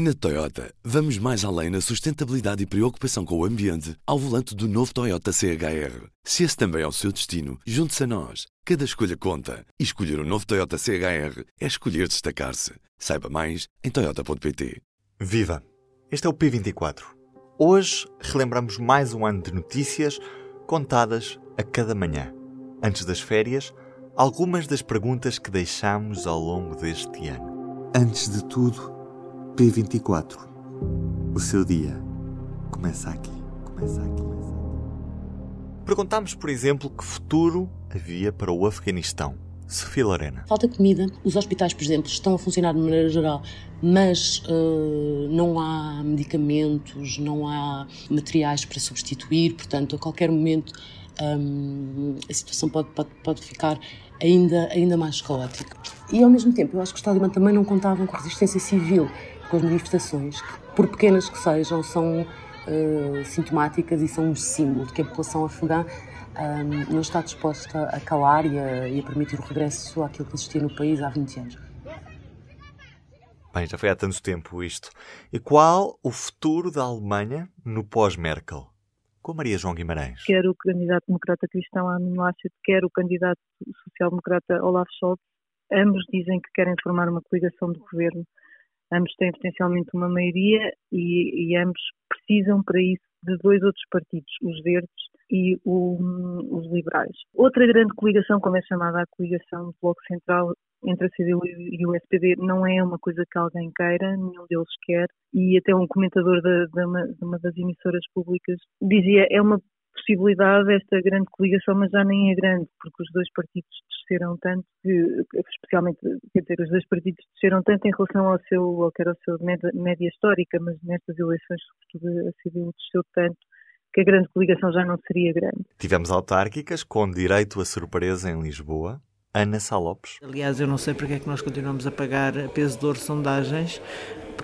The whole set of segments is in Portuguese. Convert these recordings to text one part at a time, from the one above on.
Na Toyota, vamos mais além na sustentabilidade e preocupação com o ambiente ao volante do novo Toyota CHR. Se esse também é o seu destino, junte-se a nós. Cada escolha conta. E escolher o um novo Toyota CHR é escolher destacar-se. Saiba mais em Toyota.pt. Viva! Este é o P24. Hoje relembramos mais um ano de notícias contadas a cada manhã. Antes das férias, algumas das perguntas que deixámos ao longo deste ano. Antes de tudo, P24. O seu dia começa aqui. Começa aqui. Começa aqui. Perguntámos, por exemplo, que futuro havia para o Afeganistão. Sofia Lorena. Falta comida. Os hospitais, por exemplo, estão a funcionar de maneira geral, mas uh, não há medicamentos, não há materiais para substituir, portanto, a qualquer momento um, a situação pode, pode, pode ficar ainda, ainda mais caótica. E, ao mesmo tempo, eu acho que os talibã também não contavam com resistência civil com as manifestações, que, por pequenas que sejam, são uh, sintomáticas e são um símbolo de que a população afegã um, não está disposta a calar e a, e a permitir o regresso àquilo que existia no país há 20 anos. Bem, já foi há tanto tempo isto. E qual o futuro da Alemanha no pós-Merkel? Com Maria João Guimarães. Quer o candidato democrata cristão Armin Laschet, quer o candidato social-democrata Olaf Scholz, ambos dizem que querem formar uma coligação de governo ambos têm potencialmente uma maioria e, e ambos precisam para isso de dois outros partidos, os verdes e o, os liberais. Outra grande coligação, como é chamada a coligação do Bloco Central entre a CDU e o SPD, não é uma coisa que alguém queira, nenhum deles quer, e até um comentador de, de, uma, de uma das emissoras públicas dizia é uma possibilidade esta grande coligação, mas já nem é grande, porque os dois partidos desceram tanto, que, especialmente, quer dizer, os dois partidos desceram tanto em relação ao seu, ao que era a sua média, média histórica, mas nestas eleições, sobretudo, a CDU desceu tanto que a grande coligação já não seria grande. Tivemos autárquicas com direito a surpresa em Lisboa. Ana Salopes. Aliás, eu não sei porque é que nós continuamos a pagar a peso de ouro sondagens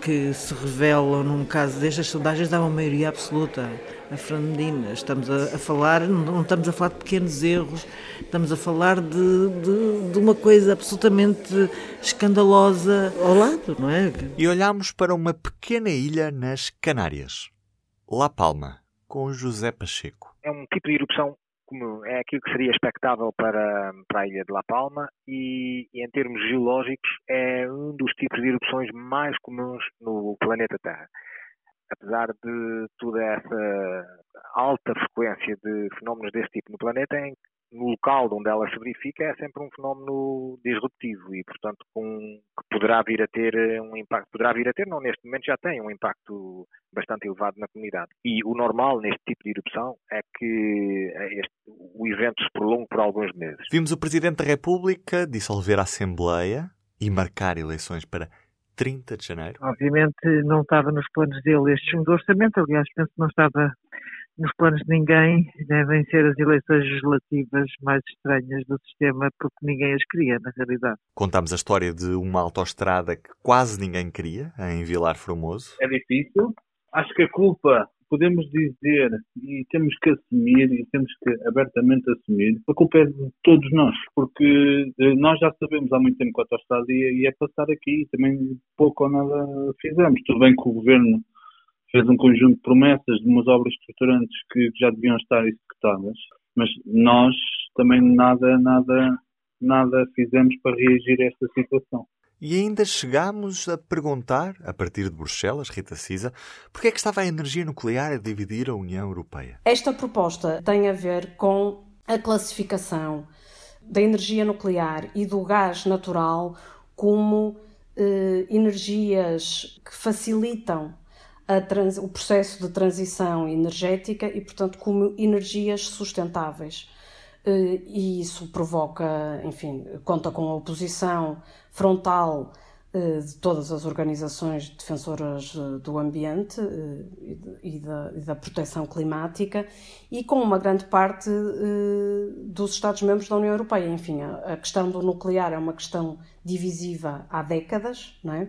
que se revelam, num caso destas sondagens, dá uma maioria absoluta a Fernandina. Estamos a, a, falar, não estamos a falar de pequenos erros, estamos a falar de, de, de, uma coisa absolutamente escandalosa ao lado, não é? E olhamos para uma pequena ilha nas Canárias, La Palma, com José Pacheco. É um tipo de erupção como é aquilo que seria expectável para, para a ilha de La Palma e, e, em termos geológicos, é um dos tipos de erupções mais comuns no planeta Terra. Apesar de toda essa alta frequência de fenómenos desse tipo no planeta, em no local onde ela se verifica é sempre um fenómeno disruptivo e, portanto, com, que poderá vir a ter eh, um impacto, poderá vir a ter, não neste momento já tem um impacto bastante elevado na comunidade. E o normal neste tipo de erupção é que eh, este, o evento se prolongue por alguns meses. Vimos o Presidente da República dissolver a Assembleia e marcar eleições para 30 de janeiro. Obviamente não estava nos planos dele este segundo orçamento, aliás, penso que não estava nos planos de ninguém, devem ser as eleições legislativas mais estranhas do sistema, porque ninguém as queria, na realidade. Contámos a história de uma autoestrada que quase ninguém queria, em Vilar Formoso. É difícil. Acho que a culpa, podemos dizer, e temos que assumir, e temos que abertamente assumir, a culpa é de todos nós, porque eh, nós já sabemos há muito tempo que a autoestrada ia, ia passar aqui, e também pouco ou nada fizemos. Tudo bem que o governo fez um conjunto de promessas de umas obras estruturantes que já deviam estar executadas, mas nós também nada, nada, nada fizemos para reagir a esta situação. E ainda chegámos a perguntar, a partir de Bruxelas, Rita Cisa, porquê é que estava a energia nuclear a dividir a União Europeia? Esta proposta tem a ver com a classificação da energia nuclear e do gás natural como eh, energias que facilitam trans, o processo de transição energética e, portanto, como energias sustentáveis. Eh, e isso provoca, enfim, conta com a oposição frontal eh, de todas as organizações defensoras eh, do ambiente e da, e da proteção climática e com uma grande parte dos Estados-membros da União Europeia. Enfim, a questão do nuclear é uma questão divisiva há décadas, não é?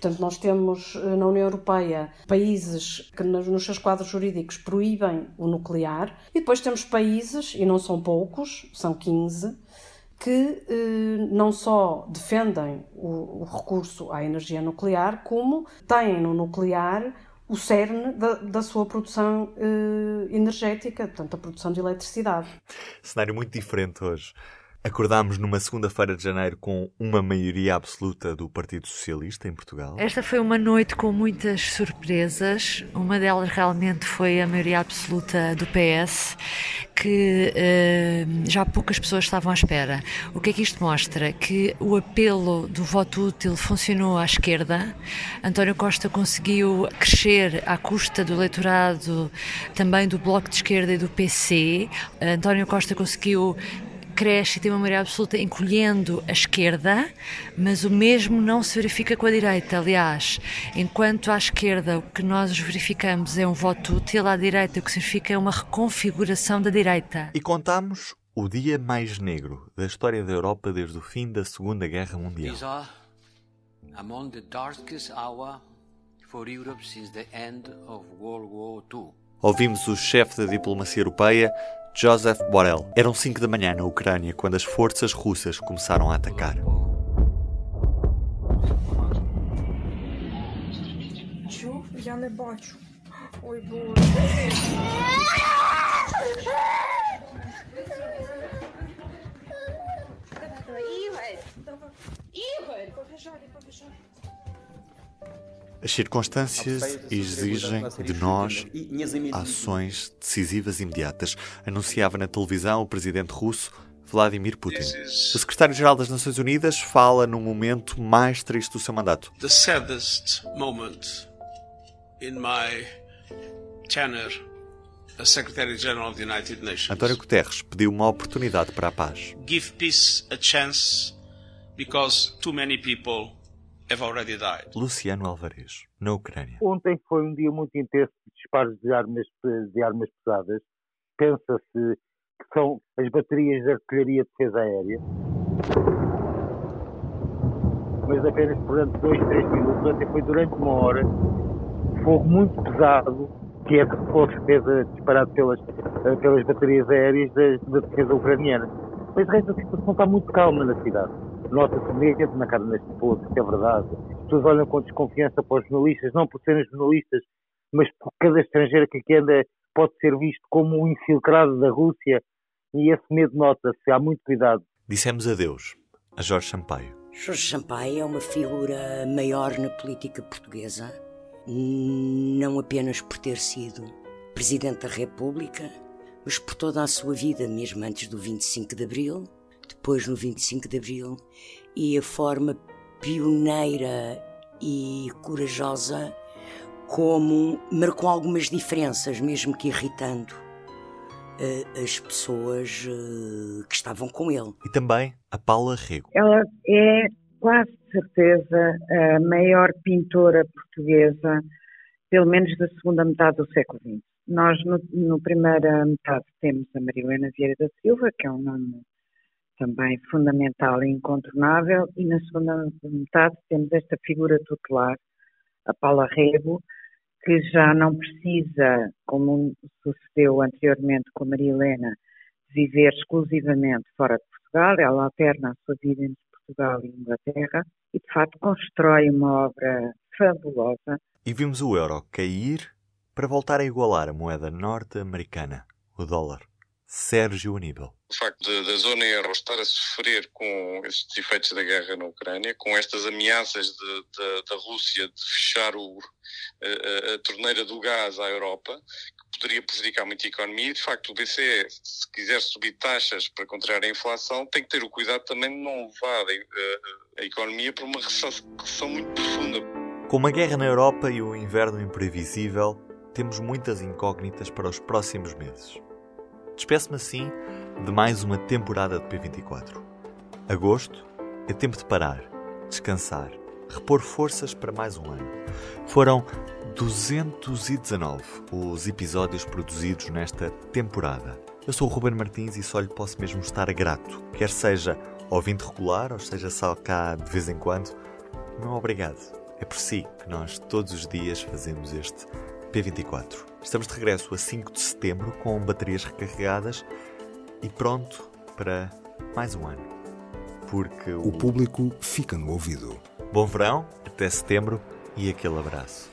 Portanto, nós temos eh, na União Europeia países que nos seus quadros jurídicos proíbem o nuclear e depois temos países, e não são poucos, são 15, que eh, não só defendem o, o, recurso à energia nuclear, como têm no nuclear o cerne da, da sua produção eh, energética, portanto, a produção de eletricidade. Cenário muito diferente hoje. Acordámos numa segunda-feira de janeiro com uma maioria absoluta do Partido Socialista em Portugal. Esta foi uma noite com muitas surpresas. Uma delas realmente foi a maioria absoluta do PS, que uh, já poucas pessoas estavam à espera. O que é que isto mostra? Que o apelo do voto útil funcionou à esquerda. António Costa conseguiu crescer à custa do eleitorado também do Bloco de Esquerda e do PC. António Costa conseguiu cresce e tem uma maioria absoluta encolhendo a esquerda, mas o mesmo não se verifica com a direita. Aliás, enquanto à esquerda o que nós verificamos é um voto útil, à direita o que significa é uma reconfiguração da direita. E contamos o dia mais negro da história da Europa desde o fim da Segunda Guerra Mundial. These are among the darkest hour for Europe since the end of World War II. Ouvimos o chefe da diplomacia europeia Joseph Borrell. Eram 5 da manhã na Ucrânia quando as forças russas começaram a atacar. As circunstâncias exigem de nós ações decisivas e imediatas, anunciava na televisão o presidente russo Vladimir Putin. O secretário-geral das Nações Unidas fala no momento mais triste do seu mandato. The saddest moment in my tenure as Secretary-General of the United Nations. António Guterres pediu uma oportunidade para a paz. Give peace a chance because too many people have already died. Luciano Alvarez, na Ucrânia. Ontem foi um dia muito intenso de disparos de armas, de armas pesadas. Pensa-se que são as baterias de artilharia de defesa aérea. Mas apenas durante dois, três minutos, ontem foi durante uma hora, fogo muito pesado, que é de fogo defesa disparado pelas, pelas baterias aéreas da, da defesa ucraniana. Mas de resto a situação está muito calma na cidade nota-se medo na cara neste poço, que é verdade. As pessoas olham com desconfiança para os jornalistas, não por serem jornalistas, mas por cada estrangeiro que aqui anda pode ser visto como um infiltrado da Rússia e esse medo nota-se, há muito cuidado. Dissemos adeus a Jorge Sampaio. Jorge Sampaio é uma figura maior na política portuguesa, não apenas por ter sido Presidente da República, mas por toda a sua vida, mesmo antes do 25 de Abril, depois no 25 de Abril, e a forma pioneira e corajosa como marcou algumas diferenças, mesmo que irritando uh, as pessoas uh, que estavam com ele. E também a Paula Rego. Ela é quase certeza a maior pintora portuguesa, pelo menos da segunda metade do século XX. Nós, no, no primeira metade, temos a Maria Helena Vieira da Silva, que é um nome também fundamental e incontornável, e na segunda metade temos esta figura tutelar, a Paula Rego, que já não precisa, como sucedeu anteriormente com a Maria Helena, viver exclusivamente fora de Portugal, ela alterna a sua vida entre Portugal e Inglaterra e, de facto, constrói uma obra fabulosa. E vimos o euro cair para voltar a igualar a moeda norte-americana, o dólar. Sérgio Aníbal. O facto da zona euro estar a sofrer com estes efeitos da guerra na Ucrânia, com estas ameaças de, de, da Rússia de fechar o, a, a, torneira do gás à Europa, que poderia prejudicar muito a economia, e de facto o BCE, se quiser subir taxas para contrariar a inflação, tem que ter o cuidado também de não levar a, a economia para uma recessão muito profunda. Com uma guerra na Europa e o um inverno imprevisível, temos muitas incógnitas para os próximos meses. Despeço-me assim de mais uma temporada de P24. Agosto é tempo de parar, descansar, repor forças para mais um ano. Foram 219 os episódios produzidos nesta temporada. Eu sou o Ruben Martins e só lhe posso mesmo estar grato, quer seja ouvinte regular ou seja só cá de vez em quando. Não obrigado. É por si que nós todos os dias fazemos este P24. Estamos de regresso a 5 de setembro com baterias recarregadas e pronto para mais um ano. porque o público fica no ouvido. Bom verão, até setembro e aquele abraço.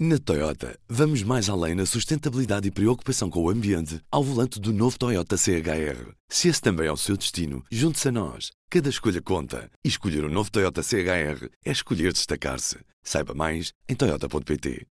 Na Toyota, vamos mais além na sustentabilidade e preocupação com o ambiente ao volante do novo Toyota CHR. Se esse também é o seu destino, junte-se a nós. Cada escolha conta. E escolher o um novo Toyota CHR é escolher destacar-se. Saiba mais em Toyota.pt.